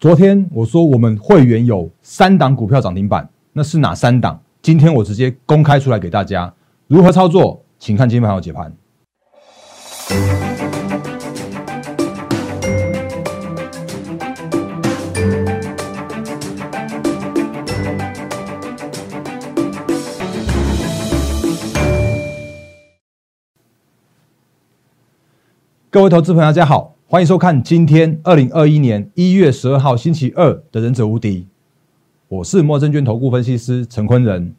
昨天我说我们会员有三档股票涨停板，那是哪三档？今天我直接公开出来给大家，如何操作，请看今天盘后解盘。各位投资朋友，大家好，欢迎收看今天二零二一年一月十二号星期二的《忍者无敌》，我是莫证券投顾分析师陈坤仁。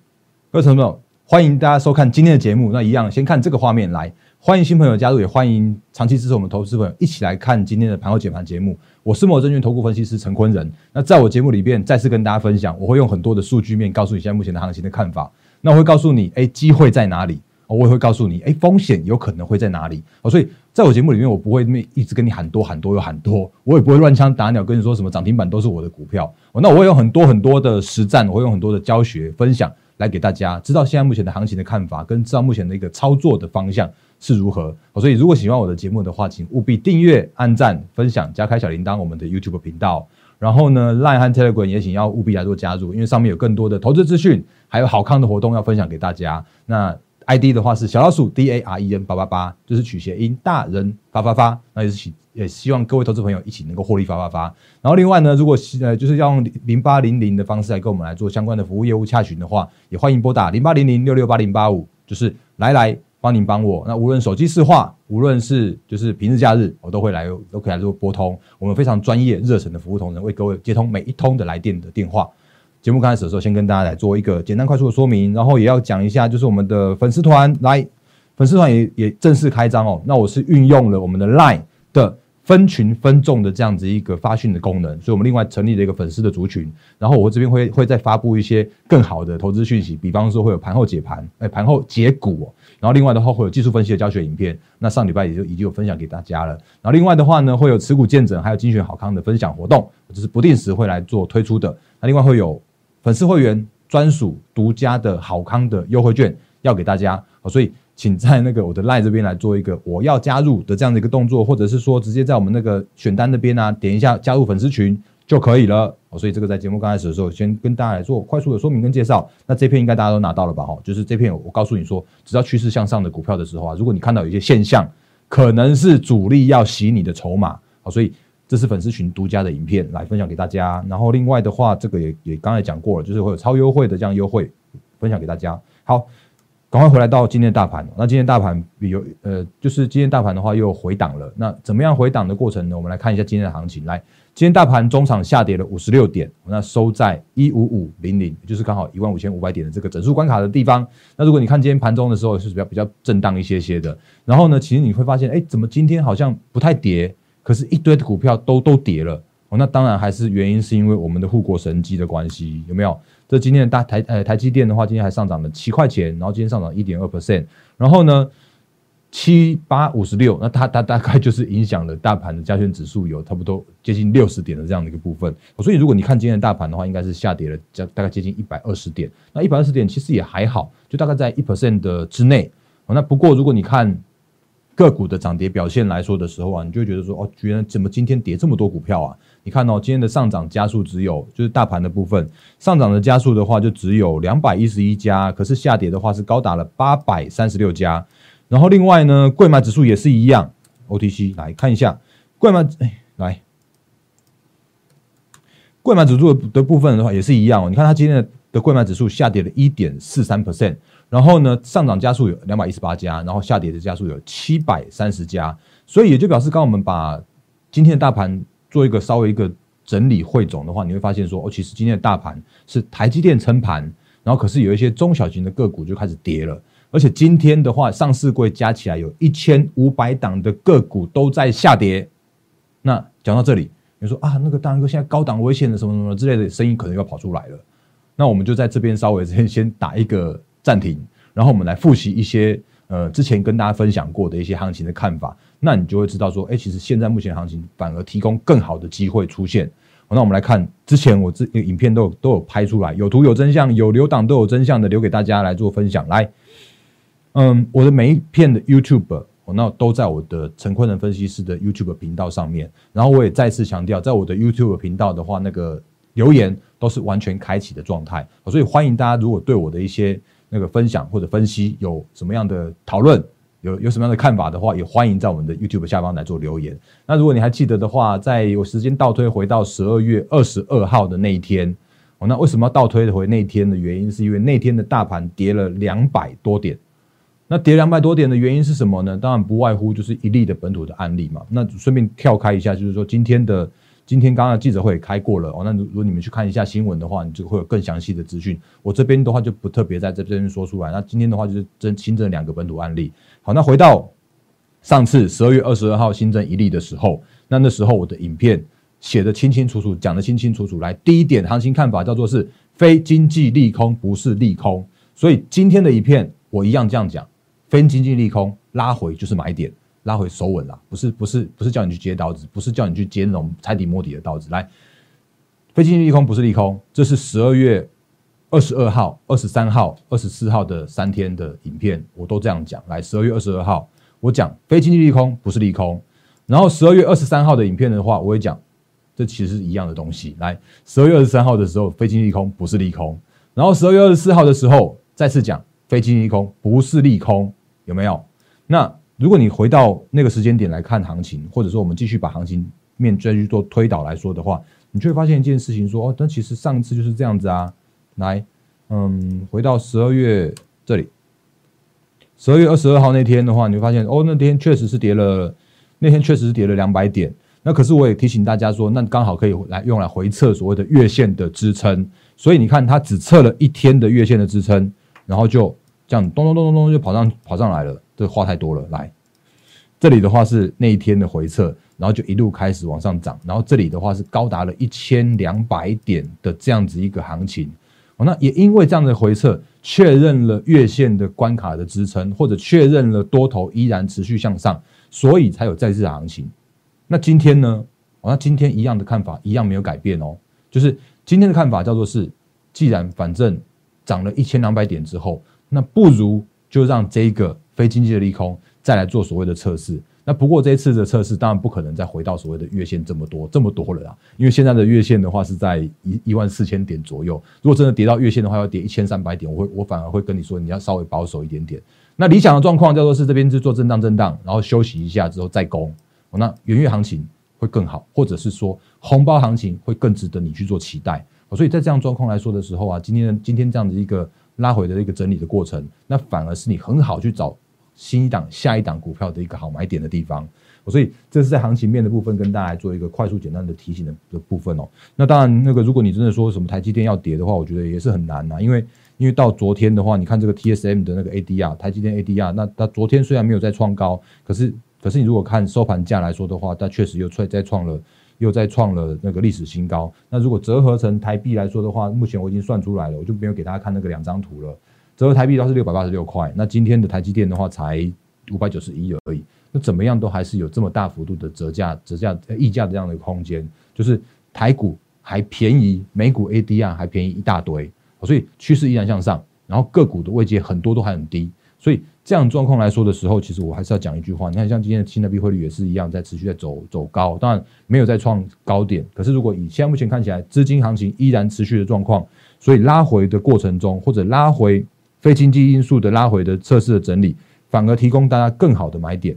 各位朋友，欢迎大家收看今天的节目。那一样，先看这个画面来，欢迎新朋友加入，也欢迎长期支持我们投资朋友一起来看今天的盘后解盘节目。我是莫证券投顾分析师陈坤仁。那在我节目里边，再次跟大家分享，我会用很多的数据面告诉你现在目前的行情的看法。那我会告诉你，哎，机会在哪里？我也会告诉你，哎，风险有可能会在哪里？哦，所以在我节目里面，我不会那一直跟你喊多喊多又喊多，我也不会乱枪打鸟跟你说什么涨停板都是我的股票。哦，那我会有很多很多的实战，我会用很多的教学分享来给大家知道现在目前的行情的看法，跟知道目前的一个操作的方向是如何。哦，所以如果喜欢我的节目的话，请务必订阅、按赞、分享、加开小铃铛，我们的 YouTube 频道。然后呢，Line 和 Telegram 也请要务必来做加入，因为上面有更多的投资资讯，还有好康的活动要分享给大家。那 ID 的话是小老鼠 D A R E N 八八八，就是取谐音大人发发发，那也是希也希望各位投资朋友一起能够获利发发发。然后另外呢，如果呃就是要用零八零零的方式来跟我们来做相关的服务业务洽询的话，也欢迎拨打零八零零六六八零八五，就是来来帮您帮我。那无论手机市话，无论是就是平日假日，我都会来都可以来做拨通，我们非常专业热忱的服务同仁为各位接通每一通的来电的电话。节目开始的时候，先跟大家来做一个简单快速的说明，然后也要讲一下，就是我们的粉丝团来，粉丝团也也正式开张哦。那我是运用了我们的 Line 的分群分众的这样子一个发讯的功能，所以我们另外成立了一个粉丝的族群。然后我这边会会再发布一些更好的投资讯息，比方说会有盘后解盘，哎，盘后解股。然后另外的话会有技术分析的教学影片，那上礼拜也就已经有分享给大家了。然后另外的话呢，会有持股见证，还有精选好康的分享活动，就是不定时会来做推出的。那另外会有。粉丝会员专属独家的好康的优惠券要给大家，所以请在那个我的 line 这边来做一个我要加入的这样的一个动作，或者是说直接在我们那个选单那边啊点一下加入粉丝群就可以了。所以这个在节目刚开始的时候，先跟大家来做快速的说明跟介绍。那这片应该大家都拿到了吧？哈，就是这片我告诉你说，只要趋势向上的股票的时候啊，如果你看到有一些现象，可能是主力要洗你的筹码，好，所以。这是粉丝群独家的影片，来分享给大家。然后另外的话，这个也也刚才讲过了，就是会有超优惠的这样优惠分享给大家。好，赶快回来到今天的大盘。那今天大盘有呃，就是今天大盘的话又回档了。那怎么样回档的过程呢？我们来看一下今天的行情。来，今天大盘中场下跌了五十六点，那收在一五五零零，就是刚好一万五千五百点的这个整数关卡的地方。那如果你看今天盘中的时候是比较比较震荡一些些的。然后呢，其实你会发现，哎，怎么今天好像不太跌？可是，一堆的股票都都跌了哦。那当然还是原因是因为我们的护国神机的关系，有没有？这今天的大台呃台积电的话，今天还上涨了七块钱，然后今天上涨一点二 percent。然后呢，七八五十六，那它它大概就是影响了大盘的加权指数有差不多接近六十点的这样的一个部分。所以如果你看今天的大盘的话，应该是下跌了，加大概接近一百二十点。那一百二十点其实也还好，就大概在一 percent 的之内。那不过如果你看。个股的涨跌表现来说的时候啊，你就会觉得说哦，居然怎么今天跌这么多股票啊？你看哦，今天的上涨加速只有就是大盘的部分上涨的加速的话，就只有两百一十一家，可是下跌的话是高达了八百三十六家。然后另外呢，贵买指数也是一样，OTC 来看一下贵买哎来贵买指数的部分的话也是一样哦，你看它今天的的贵买指数下跌了一点四三 percent。然后呢，上涨加速有两百一十八家，然后下跌的加速有七百三十家，所以也就表示，刚我们把今天的大盘做一个稍微一个整理汇总的话，你会发现说，哦，其实今天的大盘是台积电撑盘，然后可是有一些中小型的个股就开始跌了，而且今天的话，上市柜加起来有一千五百档的个股都在下跌。那讲到这里，你说啊，那个大哥现在高档危险的什么什么之类的声音可能要跑出来了，那我们就在这边稍微先 先打一个。暂停，然后我们来复习一些呃之前跟大家分享过的一些行情的看法，那你就会知道说，哎，其实现在目前行情反而提供更好的机会出现。那我们来看之前我这影片都有都有拍出来，有图有真相，有留档都有真相的，留给大家来做分享。来，嗯，我的每一片的 YouTube，那都在我的陈坤仁分析师的 YouTube 频道上面。然后我也再次强调，在我的 YouTube 频道的话，那个留言都是完全开启的状态，所以欢迎大家如果对我的一些那个分享或者分析有什么样的讨论，有有什么样的看法的话，也欢迎在我们的 YouTube 下方来做留言。那如果你还记得的话，在有时间倒推回到十二月二十二号的那一天。哦，那为什么要倒推回那一天的原因？是因为那天的大盘跌了两百多点。那跌两百多点的原因是什么呢？当然不外乎就是一例的本土的案例嘛。那顺便跳开一下，就是说今天的今天刚刚记者会开过了哦。那如果你们去看一下新闻的话，你就会有更详细的资讯。我这边的话就不特别在这边说出来。那今天的话就是增新增两个本土案例。好，那回到上次十二月二十二号新增一例的时候，那那时候我的影片。写的清清楚楚，讲的清清楚楚。来，第一点，行情看法叫做是非经济利空，不是利空。所以今天的一片，我一样这样讲，非经济利空拉回就是买点，拉回手稳啦，不是不是不是叫你去接刀子，不是叫你去接那种踩底摸底的刀子。来，非经济利空不是利空，这是十二月二十二号、二十三号、二十四号的三天的影片，我都这样讲。来，十二月二十二号，我讲非经济利空不是利空，然后十二月二十三号的影片的话，我会讲。这其实是一样的东西。来，十二月二十三号的时候，非经济利空不是利空。然后十二月二十四号的时候，再次讲非经济利空不是利空，有没有？那如果你回到那个时间点来看行情，或者说我们继续把行情面再去做推导来说的话，你就会发现一件事情：说哦，但其实上次就是这样子啊。来，嗯，回到十二月这里，十二月二十二号那天的话，你会发现哦，那天确实是跌了，那天确实是跌了两百点。那可是我也提醒大家说，那刚好可以来用来回测所谓的月线的支撑，所以你看它只测了一天的月线的支撑，然后就这样咚咚咚咚咚就跑上跑上来了，这话太多了。来，这里的话是那一天的回撤，然后就一路开始往上涨，然后这里的话是高达了一千两百点的这样子一个行情。哦，那也因为这样的回撤，确认了月线的关卡的支撑，或者确认了多头依然持续向上，所以才有再次行情。那今天呢？那今天一样的看法，一样没有改变哦。就是今天的看法叫做是，既然反正涨了一千两百点之后，那不如就让这个非经济的利空再来做所谓的测试。那不过这一次的测试当然不可能再回到所谓的月线这么多这么多了啦，因为现在的月线的话是在一一万四千点左右。如果真的跌到月线的话，要跌一千三百点，我会我反而会跟你说，你要稍微保守一点点。那理想的状况叫做是这边是做震荡震荡，然后休息一下之后再攻。那元月行情会更好，或者是说红包行情会更值得你去做期待。所以在这样状况来说的时候啊，今天今天这样的一个拉回的一个整理的过程，那反而是你很好去找新一档、下一档股票的一个好买点的地方。所以这是在行情面的部分跟大家做一个快速简单的提醒的的部分哦。那当然，那个如果你真的说什么台积电要跌的话，我觉得也是很难呐，因为因为到昨天的话，你看这个 TSM 的那个 ADR，台积电 ADR，那它昨天虽然没有再创高，可是。可是你如果看收盘价来说的话，它确实又创再创了，又再创了那个历史新高。那如果折合成台币来说的话，目前我已经算出来了，我就没有给大家看那个两张图了。折合台币的话是六百八十六块。那今天的台积电的话才五百九十一而已。那怎么样都还是有这么大幅度的折价、折价、溢价的这样的一个空间，就是台股还便宜，美股 ADR 还便宜一大堆，所以趋势依然向上。然后个股的位阶很多都还很低，所以。这样状况来说的时候，其实我还是要讲一句话。你看，像今天的新台币汇率也是一样，在持续在走走高，当然没有再创高点。可是如果以现在目前看起来，资金行情依然持续的状况，所以拉回的过程中，或者拉回非经济因素的拉回的测试的整理，反而提供大家更好的买点。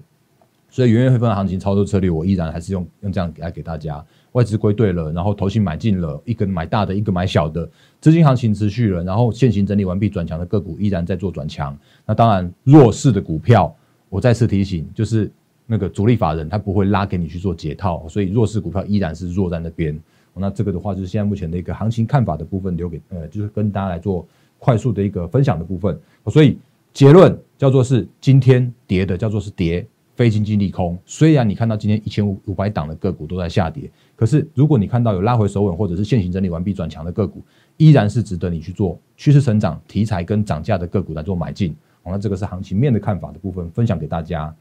所以元月份的行情操作策略，我依然还是用用这样来给大家。外资归队了，然后投信买进了一个买大的，一个买小的，资金行情持续了，然后现行整理完毕转强的个股依然在做转强。那当然弱势的股票，我再次提醒，就是那个主力法人他不会拉给你去做解套，所以弱势股票依然是弱在那边。那这个的话就是现在目前的一个行情看法的部分，留给呃就是跟大家来做快速的一个分享的部分。所以结论叫做是今天跌的叫做是跌。非经济利空，虽然你看到今天一千五五百档的个股都在下跌，可是如果你看到有拉回手稳或者是现行整理完毕转强的个股，依然是值得你去做趋势成长题材跟涨价的个股来做买进。好，那这个是行情面的看法的部分，分享给大家。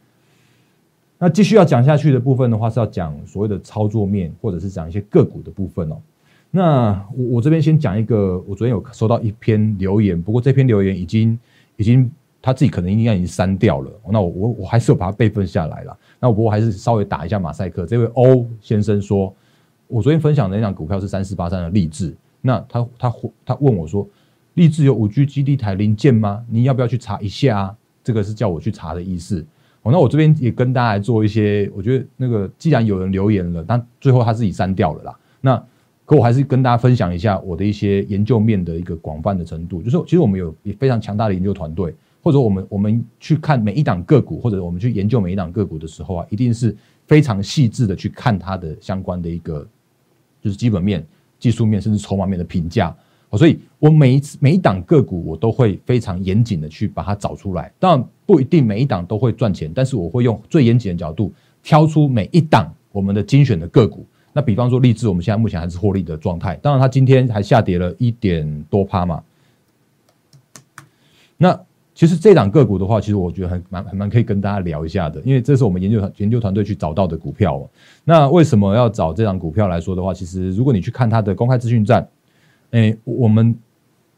那继续要讲下去的部分的话，是要讲所谓的操作面，或者是讲一些个股的部分哦。那我我这边先讲一个，我昨天有收到一篇留言，不过这篇留言已经已经。他自己可能应该已经删掉了。那我我我还是有把它备份下来了。那我不过还是稍微打一下马赛克。这位欧先生说，我昨天分享的那张股票是三四八三的励志。那他他他问我说，励志有五 G 基地台零件吗？你要不要去查一下啊？这个是叫我去查的意思。哦，那我这边也跟大家来做一些，我觉得那个既然有人留言了，但最后他自己删掉了啦。那可我还是跟大家分享一下我的一些研究面的一个广泛的程度，就是其实我们有非常强大的研究团队。或者我们我们去看每一档个股，或者我们去研究每一档个股的时候啊，一定是非常细致的去看它的相关的一个就是基本面、技术面，甚至筹码面的评价。所以我每一次每一档个股，我都会非常严谨的去把它找出来。当然不一定每一档都会赚钱，但是我会用最严谨的角度挑出每一档我们的精选的个股。那比方说励志，我们现在目前还是获利的状态。当然它今天还下跌了一点多趴嘛。那其实这档个股的话，其实我觉得很蛮蛮可以跟大家聊一下的，因为这是我们研究团研究团队去找到的股票。那为什么要找这档股票来说的话，其实如果你去看它的公开资讯站，诶，我们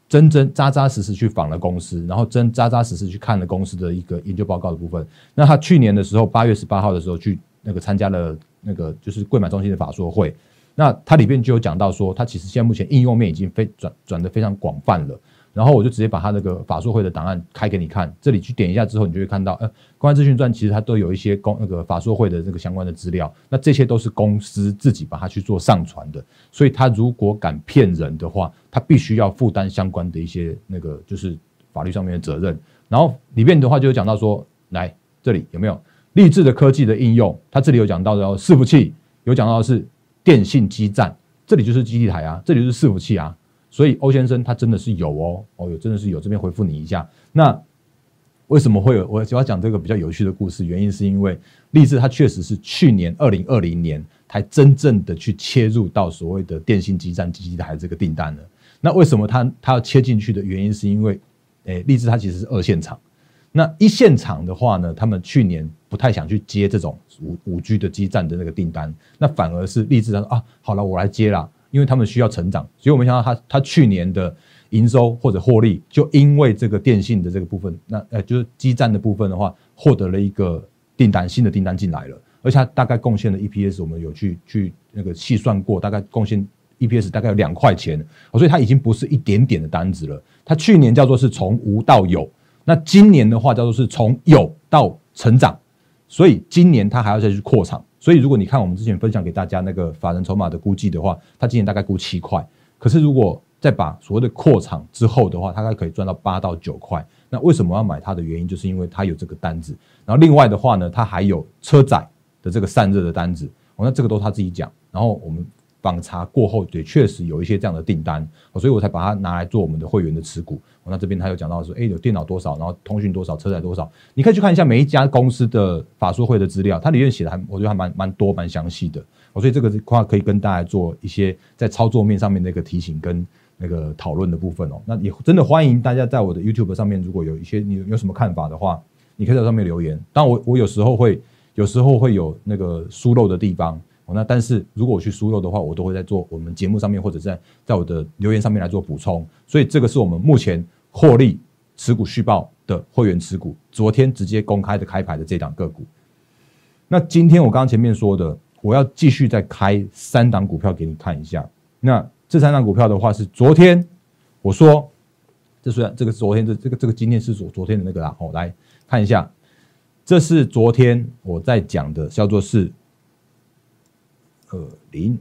真真扎扎实实去访了公司，然后真扎扎实实去看了公司的一个研究报告的部分。那他去年的时候，八月十八号的时候去那个参加了那个就是贵买中心的法说会，那它里面就有讲到说，它其实现在目前应用面已经非转转的非常广泛了。然后我就直接把他那个法术会的档案开给你看，这里去点一下之后，你就会看到，呃，公安资讯传其实它都有一些公那个法术会的这个相关的资料，那这些都是公司自己把它去做上传的，所以他如果敢骗人的话，他必须要负担相关的一些那个就是法律上面的责任。然后里面的话就有讲到说，来这里有没有励志的科技的应用？它这里有讲到的伺服器，有讲到的是电信基站，这里就是基地台啊，这里就是伺服器啊。所以欧先生他真的是有哦，哦有真的是有，这边回复你一下。那为什么会有？我主要讲这个比较有趣的故事，原因是因为立志他确实是去年二零二零年才真正的去切入到所谓的电信基站基地台这个订单的。那为什么他他要切进去的原因是因为，诶，立志他其实是二线厂。那一线厂的话呢，他们去年不太想去接这种五五 G 的基站的那个订单，那反而是立志他说啊，好了，我来接了。因为他们需要成长，所以我们想到他他去年的营收或者获利，就因为这个电信的这个部分，那呃就是基站的部分的话，获得了一个订单，新的订单进来了，而且它大概贡献的 EPS，我们有去去那个细算过，大概贡献 EPS 大概有两块钱，所以它已经不是一点点的单子了。它去年叫做是从无到有，那今年的话叫做是从有到成长，所以今年它还要再去扩厂。所以，如果你看我们之前分享给大家那个法人筹码的估计的话，它今年大概估七块。可是，如果再把所谓的扩厂之后的话，它大概可以赚到八到九块。那为什么要买它的原因，就是因为它有这个单子。然后，另外的话呢，它还有车载的这个散热的单子。哦，那这个都是他自己讲。然后我们。访查过后，也确实有一些这样的订单，所以我才把它拿来做我们的会员的持股。那这边他有讲到说，哎，有电脑多少，然后通讯多少，车载多少，你可以去看一下每一家公司的法说会的资料，它里面写的还我觉得还蛮蛮多蛮详细的。所以这个话可以跟大家做一些在操作面上面的一个提醒跟那个讨论的部分哦。那也真的欢迎大家在我的 YouTube 上面，如果有一些你有什么看法的话，你可以在上面留言。当然我我有时候会有时候会有那个疏漏的地方。那但是如果我去输入的话，我都会在做我们节目上面或者在在我的留言上面来做补充。所以这个是我们目前获利持股续报的会员持股，昨天直接公开的开牌的这档个股。那今天我刚刚前面说的，我要继续再开三档股票给你看一下。那这三档股票的话是昨天我说，这虽然这个昨天这这个这个今天是昨昨天的那个啦，哦，来看一下，这是昨天我在讲的，叫做是。二零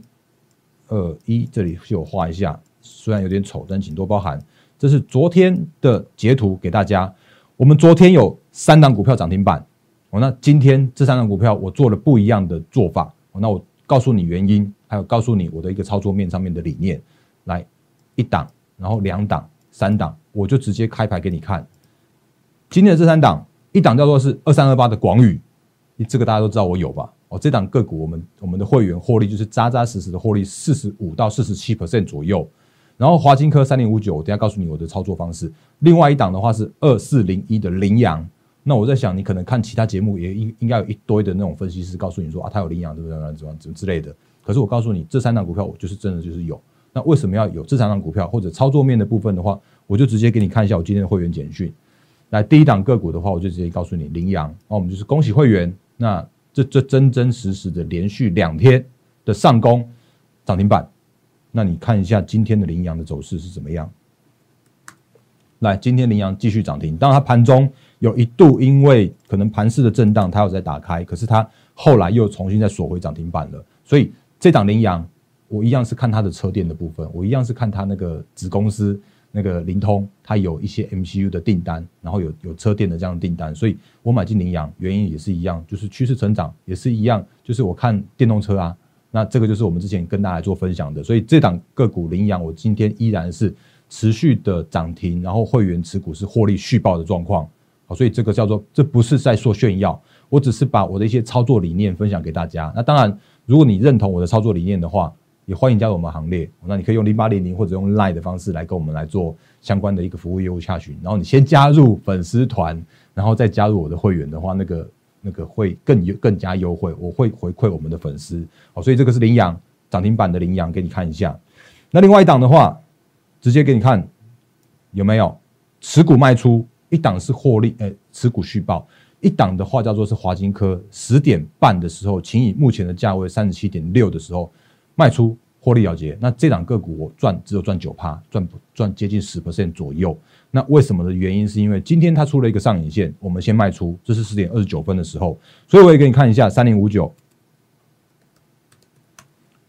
二一，这里就画一下，虽然有点丑，但请多包涵。这是昨天的截图给大家。我们昨天有三档股票涨停板，哦，那今天这三档股票我做了不一样的做法，哦，那我告诉你原因，还有告诉你我的一个操作面上面的理念。来，一档，然后两档，三档，我就直接开牌给你看。今天的这三档，一档叫做是二三二八的广宇，这个大家都知道我有吧？哦，这档个股我们我们的会员获利就是扎扎实实的获利四十五到四十七 percent 左右，然后华金科三零五九，我等下告诉你我的操作方式。另外一档的话是二四零一的羚羊，那我在想你可能看其他节目也应应该有一堆的那种分析师告诉你说啊，它有羚羊对不对？怎么怎么之类的。可是我告诉你，这三档股票我就是真的就是有。那为什么要有这三档股票或者操作面的部分的话，我就直接给你看一下我今天的会员简讯。来第一档个股的话，我就直接告诉你，羚羊，那我们就是恭喜会员，那这这真真实实的连续两天的上攻涨停板，那你看一下今天的羚羊的走势是怎么样？来，今天羚羊继续涨停，当它盘中有一度因为可能盘势的震荡，它有在打开，可是它后来又重新再锁回涨停板了，所以这档羚羊，我一样是看它的车电的部分，我一样是看它那个子公司。那个灵通，它有一些 MCU 的订单，然后有有车电的这样的订单，所以我买进羚羊，原因也是一样，就是趋势成长也是一样，就是我看电动车啊，那这个就是我们之前跟大家做分享的，所以这档个股羚羊，我今天依然是持续的涨停，然后会员持股是获利续报的状况，好，所以这个叫做这不是在说炫耀，我只是把我的一些操作理念分享给大家。那当然，如果你认同我的操作理念的话，也欢迎加入我们行列，那你可以用零八零零或者用 Line 的方式来跟我们来做相关的一个服务业务洽询。然后你先加入粉丝团，然后再加入我的会员的话，那个那个会更有更加优惠。我会回馈我们的粉丝，好，所以这个是羚羊涨停板的羚羊，给你看一下。那另外一档的话，直接给你看有没有持股卖出一档是获利，诶，持股续报一档的话叫做是华金科，十点半的时候，请以目前的价位三十七点六的时候。卖出获利了结，那这档个股我赚只有赚九趴，赚赚接近十 percent 左右。那为什么的原因是因为今天它出了一个上影线，我们先卖出，这是十点二十九分的时候，所以我也给你看一下三零五九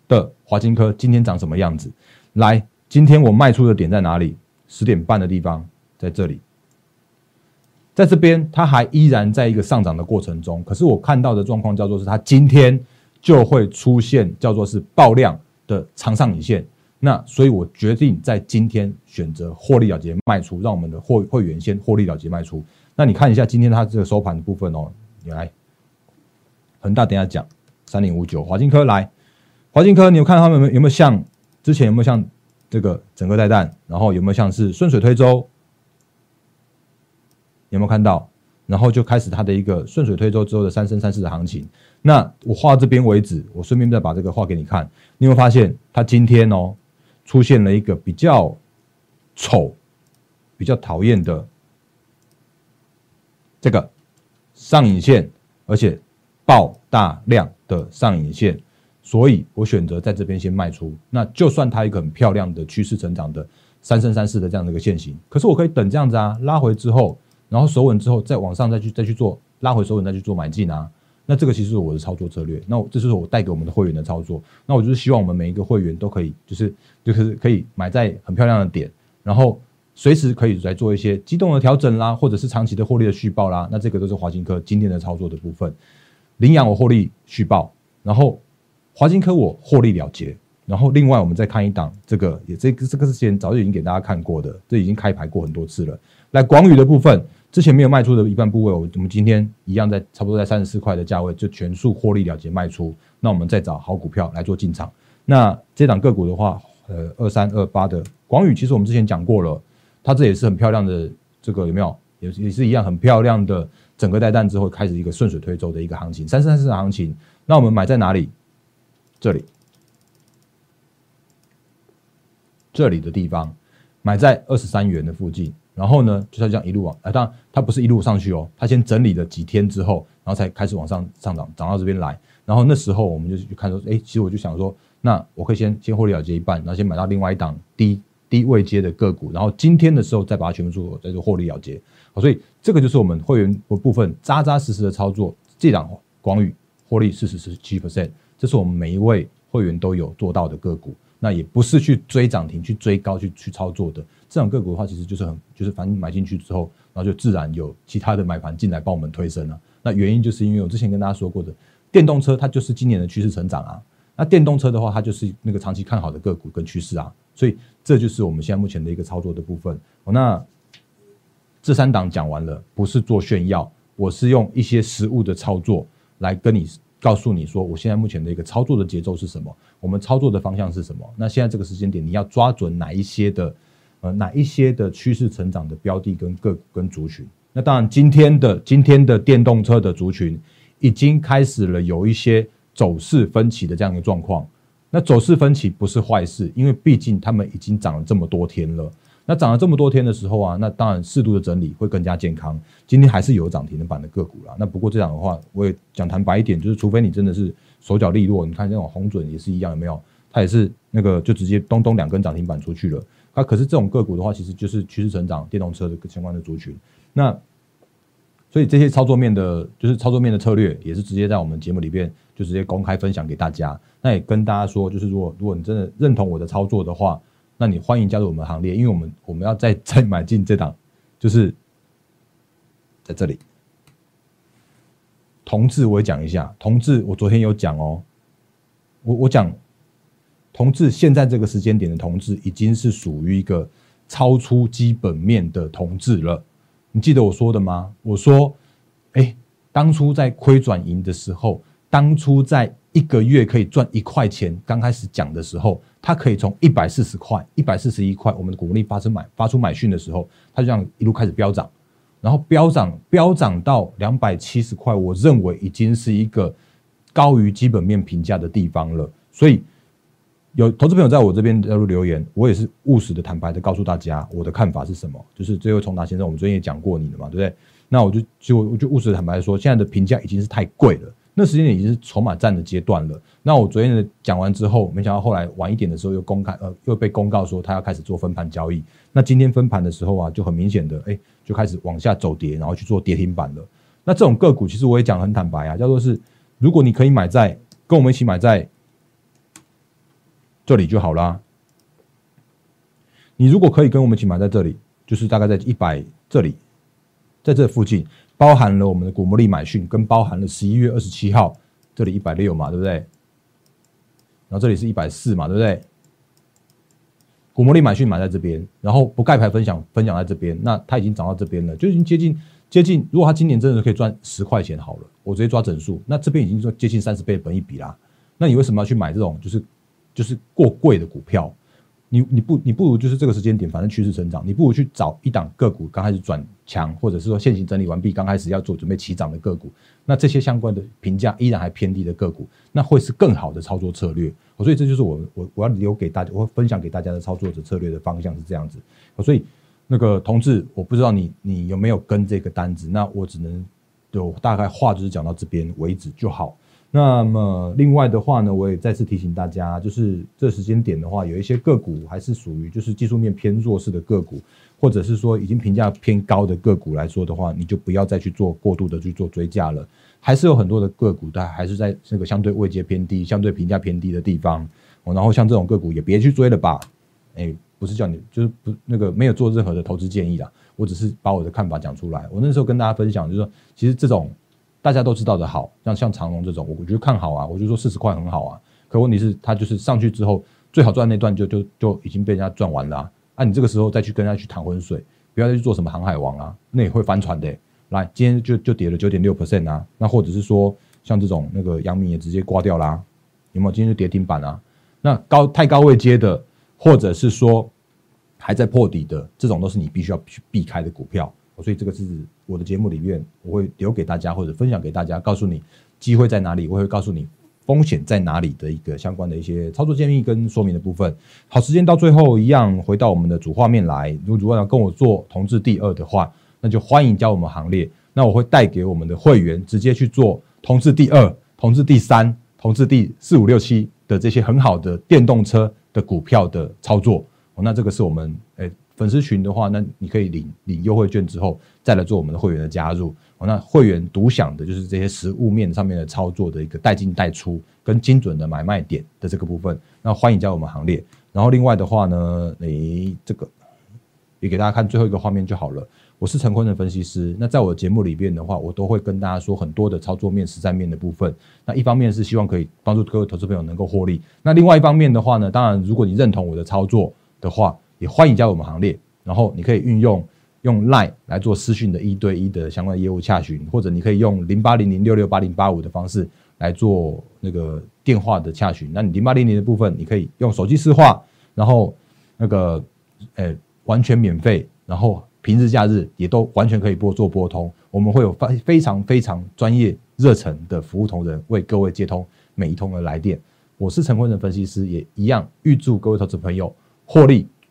的华金科今天长什么样子。来，今天我卖出的点在哪里？十点半的地方，在这里，在这边它还依然在一个上涨的过程中，可是我看到的状况叫做是它今天。就会出现叫做是爆量的长上影线，那所以我决定在今天选择获利了结卖出，让我们的会会员先获利了结卖出。那你看一下今天它这个收盘的部分哦，你来恒大等下讲三零五九华金科来，华金科你有看他们有没有像之前有没有像这个整个带弹，然后有没有像是顺水推舟，有没有看到？然后就开始它的一个顺水推舟之后的三升三世的行情。那我画这边为止，我顺便再把这个画给你看。你会发现它今天哦出现了一个比较丑、比较讨厌的这个上影线，而且爆大量的上影线，所以我选择在这边先卖出。那就算它一个很漂亮的趋势成长的三升三世的这样的一个线型，可是我可以等这样子啊，拉回之后。然后守稳之后，再往上再去再去做拉回守稳，再去做买进啊。那这个其实是我的操作策略。那这就是我带给我们的会员的操作。那我就是希望我们每一个会员都可以，就是就是可以买在很漂亮的点，然后随时可以来做一些机动的调整啦，或者是长期的获利的续报啦。那这个都是华金科今天的操作的部分。领养我获利续报，然后华金科我获利了结。然后另外我们再看一档，这个也这个这个之前早就已经给大家看过的，这已经开牌过很多次了。来广宇的部分。之前没有卖出的一半部位，我我们今天一样在差不多在三十四块的价位就全数获利了结卖出。那我们再找好股票来做进场。那这档个股的话，呃，二三二八的广宇，其实我们之前讲过了，它这也是很漂亮的，这个有没有？也也是一样很漂亮的，整个带弹之后开始一个顺水推舟的一个行情，三三四行情。那我们买在哪里？这里，这里的地方，买在二十三元的附近。然后呢，就是这样一路往，哎，当然它不是一路上去哦，它先整理了几天之后，然后才开始往上上涨，涨到这边来。然后那时候我们就去看说，哎，其实我就想说，那我可以先先获利了结一半，然后先买到另外一档低低位接的个股，然后今天的时候再把它全部做再做获利了结。好，所以这个就是我们会员部分扎扎实实的操作。这档广宇获利四十十七 percent，这是我们每一位会员都有做到的个股。那也不是去追涨停、去追高、去去操作的这种个股的话，其实就是很就是反正买进去之后，然后就自然有其他的买盘进来帮我们推升了。那原因就是因为我之前跟大家说过的，电动车它就是今年的趋势成长啊。那电动车的话，它就是那个长期看好的个股跟趋势啊。所以这就是我们现在目前的一个操作的部分。那这三档讲完了，不是做炫耀，我是用一些实物的操作来跟你。告诉你说，我现在目前的一个操作的节奏是什么？我们操作的方向是什么？那现在这个时间点，你要抓准哪一些的，呃，哪一些的趋势成长的标的跟个跟族群？那当然，今天的今天的电动车的族群已经开始了有一些走势分歧的这样一个状况。那走势分歧不是坏事，因为毕竟他们已经涨了这么多天了。那涨了这么多天的时候啊，那当然适度的整理会更加健康。今天还是有涨停板的个股啦。那不过这样的话，我也讲坦白一点，就是除非你真的是手脚利落，你看这种红准也是一样，有没有？它也是那个就直接咚咚两根涨停板出去了。啊，可是这种个股的话，其实就是趋势成长、电动车的相关的族群。那所以这些操作面的，就是操作面的策略，也是直接在我们节目里边就直接公开分享给大家。那也跟大家说，就是如果如果你真的认同我的操作的话，那你欢迎加入我们行列，因为我们我们要再再买进这档，就是在这里。同志，我也讲一下，同志，我昨天有讲哦，我我讲同志，现在这个时间点的同志已经是属于一个超出基本面的同志了。你记得我说的吗？我说，哎，当初在亏转盈的时候，当初在。一个月可以赚一块钱。刚开始讲的时候，它可以从一百四十块、一百四十一块，我们的股利发生买发出买讯的时候，它就这样一路开始飙涨，然后飙涨飙涨到两百七十块，我认为已经是一个高于基本面评价的地方了。所以有投资朋友在我这边加入留言，我也是务实的、坦白的告诉大家我的看法是什么。就是最后从达先生，我们昨天也讲过你了嘛，对不对？那我就就我就务实坦白说，现在的评价已经是太贵了。那时间已经是筹码战的阶段了。那我昨天讲完之后，没想到后来晚一点的时候又公开，呃，又被公告说他要开始做分盘交易。那今天分盘的时候啊，就很明显的，哎，就开始往下走跌，然后去做跌停板了。那这种个股其实我也讲很坦白啊，叫做是，如果你可以买在跟我们一起买在这里就好啦。你如果可以跟我们一起买在这里，就是大概在一百这里，在这附近。包含了我们的股魔力买讯，跟包含了十一月二十七号这里一百六嘛，对不对？然后这里是一百四嘛，对不对？股魔力买讯买在这边，然后不盖牌分享分享在这边，那它已经涨到这边了，就已经接近接近。如果它今年真的可以赚十块钱好了，我直接抓整数，那这边已经说接近三十倍本一比啦。那你为什么要去买这种就是就是过贵的股票？你你不你不如就是这个时间点，反正趋势成长，你不如去找一档个股刚开始转强，或者是说现行整理完毕，刚开始要做准备起涨的个股，那这些相关的评价依然还偏低的个股，那会是更好的操作策略。所以这就是我我我要留给大家，我分享给大家的操作者策略的方向是这样子。所以那个同志，我不知道你你有没有跟这个单子，那我只能有大概话就是讲到这边为止就好。那么另外的话呢，我也再次提醒大家，就是这时间点的话，有一些个股还是属于就是技术面偏弱势的个股，或者是说已经评价偏高的个股来说的话，你就不要再去做过度的去做追价了。还是有很多的个股，它还是在那个相对位阶偏低、相对评价偏低的地方。然后像这种个股也别去追了吧。哎，不是叫你就是不那个没有做任何的投资建议啦，我只是把我的看法讲出来。我那时候跟大家分享，就是说其实这种。大家都知道的好，像像长隆这种，我觉得看好啊，我就说四十块很好啊。可问题是，它就是上去之后，最好赚那段就就就已经被人家赚完了啊！你这个时候再去跟人家去淌浑水，不要再去做什么航海王啊，那也会翻船的。来，今天就就跌了九点六 percent 啊，那或者是说像这种那个阳明也直接挂掉啦，有没有？今天就跌停板啊。那高太高位接的，或者是说还在破底的，这种都是你必须要去避开的股票。所以这个是我的节目里面，我会留给大家或者分享给大家，告诉你机会在哪里，我会告诉你风险在哪里的一个相关的一些操作建议跟说明的部分。好，时间到最后一样回到我们的主画面来。如果要跟我做同志第二的话，那就欢迎加我们行列。那我会带给我们的会员直接去做同志第二、同志第三、同志第四五六七的这些很好的电动车的股票的操作。那这个是我们诶。粉丝群的话，那你可以领领优惠券之后，再来做我们的会员的加入。哦，那会员独享的就是这些实物面上面的操作的一个带进带出跟精准的买卖点的这个部分。那欢迎加入我们行列。然后另外的话呢，你这个也给大家看最后一个画面就好了。我是陈坤的分析师。那在我的节目里边的话，我都会跟大家说很多的操作面、实战面的部分。那一方面是希望可以帮助各位投资朋友能够获利。那另外一方面的话呢，当然如果你认同我的操作的话，也欢迎加入我们行列，然后你可以运用用 Line 来做私讯的一对一的相关业务洽询，或者你可以用零八零零六六八零八五的方式来做那个电话的洽询。那你零八零零的部分，你可以用手机私话，然后那个呃完全免费，然后平日假日也都完全可以拨做拨通。我们会有非非常非常专业热忱的服务同仁为各位接通每一通的来电。我是陈坤仁分析师，也一样预祝各位投资朋友获利。